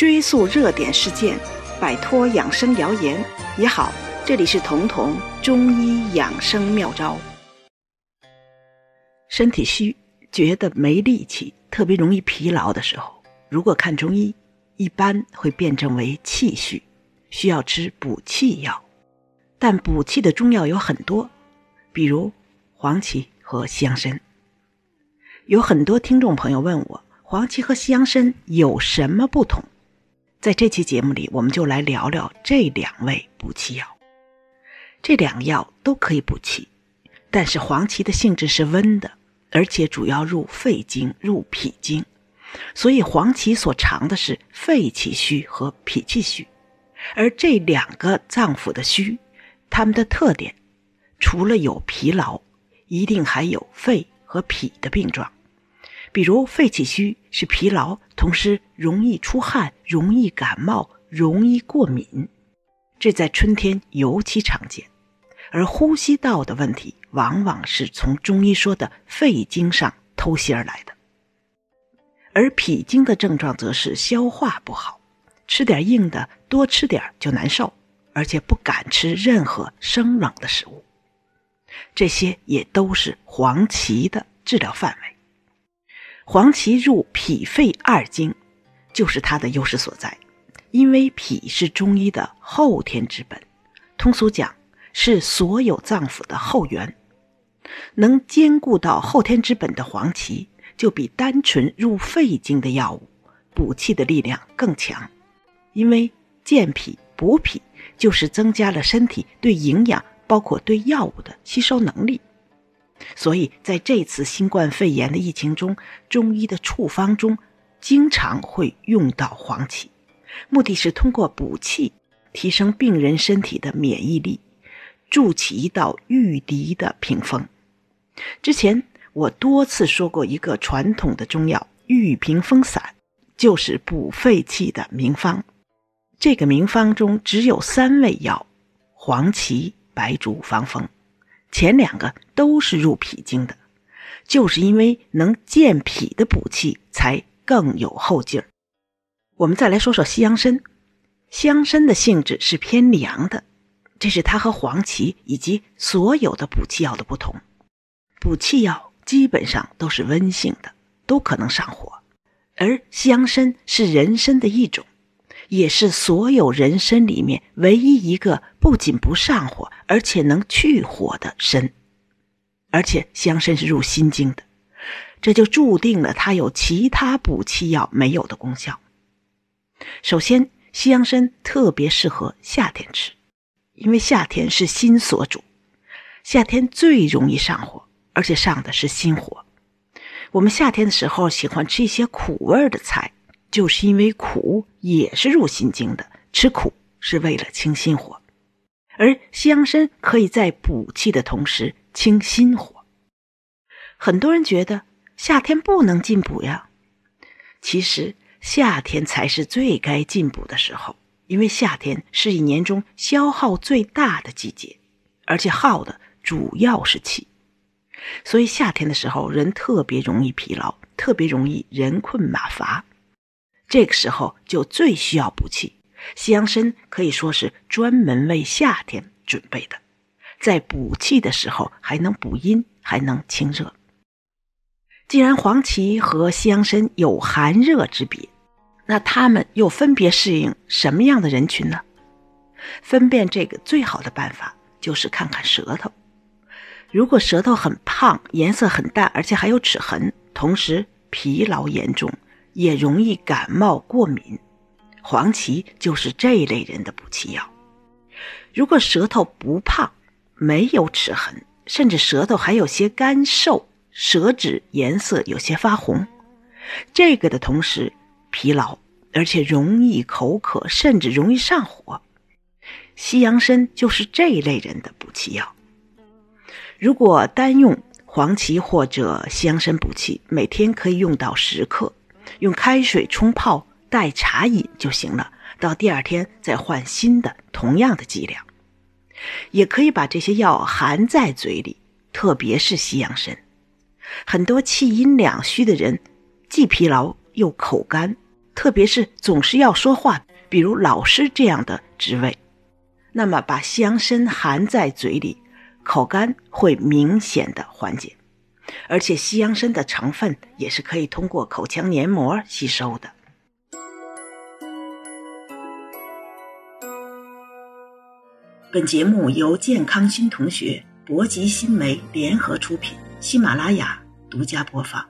追溯热点事件，摆脱养生谣言也好。这里是彤彤中医养生妙招。身体虚，觉得没力气，特别容易疲劳的时候，如果看中医，一般会辩证为气虚，需要吃补气药。但补气的中药有很多，比如黄芪和西洋参。有很多听众朋友问我，黄芪和西洋参有什么不同？在这期节目里，我们就来聊聊这两味补气药。这两药都可以补气，但是黄芪的性质是温的，而且主要入肺经、入脾经，所以黄芪所藏的是肺气虚和脾气虚。而这两个脏腑的虚，它们的特点，除了有疲劳，一定还有肺和脾的病状。比如肺气虚是疲劳，同时容易出汗、容易感冒、容易过敏，这在春天尤其常见。而呼吸道的问题，往往是从中医说的肺经上偷袭而来的。而脾经的症状则是消化不好，吃点硬的多吃点就难受，而且不敢吃任何生冷的食物。这些也都是黄芪的治疗范围。黄芪入脾肺二经，就是它的优势所在。因为脾是中医的后天之本，通俗讲是所有脏腑的后援。能兼顾到后天之本的黄芪，就比单纯入肺经的药物补气的力量更强。因为健脾补脾，就是增加了身体对营养，包括对药物的吸收能力。所以，在这次新冠肺炎的疫情中，中医的处方中经常会用到黄芪，目的是通过补气，提升病人身体的免疫力，筑起一道御敌的屏风。之前我多次说过，一个传统的中药“玉屏风散”，就是补肺气的名方。这个名方中只有三味药：黄芪、白术、防风。前两个都是入脾经的，就是因为能健脾的补气，才更有后劲儿。我们再来说说西洋参，西洋参的性质是偏凉的，这是它和黄芪以及所有的补气药的不同。补气药基本上都是温性的，都可能上火，而西洋参是人参的一种。也是所有人参里面唯一一个不仅不上火，而且能去火的参。而且香参是入心经的，这就注定了它有其他补气药没有的功效。首先，西洋参特别适合夏天吃，因为夏天是心所主，夏天最容易上火，而且上的是心火。我们夏天的时候喜欢吃一些苦味的菜。就是因为苦也是入心经的，吃苦是为了清心火，而西洋参可以在补气的同时清心火。很多人觉得夏天不能进补呀，其实夏天才是最该进补的时候，因为夏天是一年中消耗最大的季节，而且耗的主要是气，所以夏天的时候人特别容易疲劳，特别容易人困马乏。这个时候就最需要补气，西洋参可以说是专门为夏天准备的，在补气的时候还能补阴，还能清热。既然黄芪和西洋参有寒热之别，那它们又分别适应什么样的人群呢？分辨这个最好的办法就是看看舌头，如果舌头很胖，颜色很淡，而且还有齿痕，同时疲劳严重。也容易感冒过敏，黄芪就是这一类人的补气药。如果舌头不胖，没有齿痕，甚至舌头还有些干瘦，舌质颜色有些发红，这个的同时疲劳，而且容易口渴，甚至容易上火，西洋参就是这一类人的补气药。如果单用黄芪或者西洋参补气，每天可以用到十克。用开水冲泡代茶饮就行了，到第二天再换新的同样的剂量。也可以把这些药含在嘴里，特别是西洋参。很多气阴两虚的人，既疲劳又口干，特别是总是要说话，比如老师这样的职位，那么把西洋参含在嘴里，口干会明显的缓解。而且西洋参的成分也是可以通过口腔黏膜吸收的。本节目由健康新同学、博吉新媒联合出品，喜马拉雅独家播放。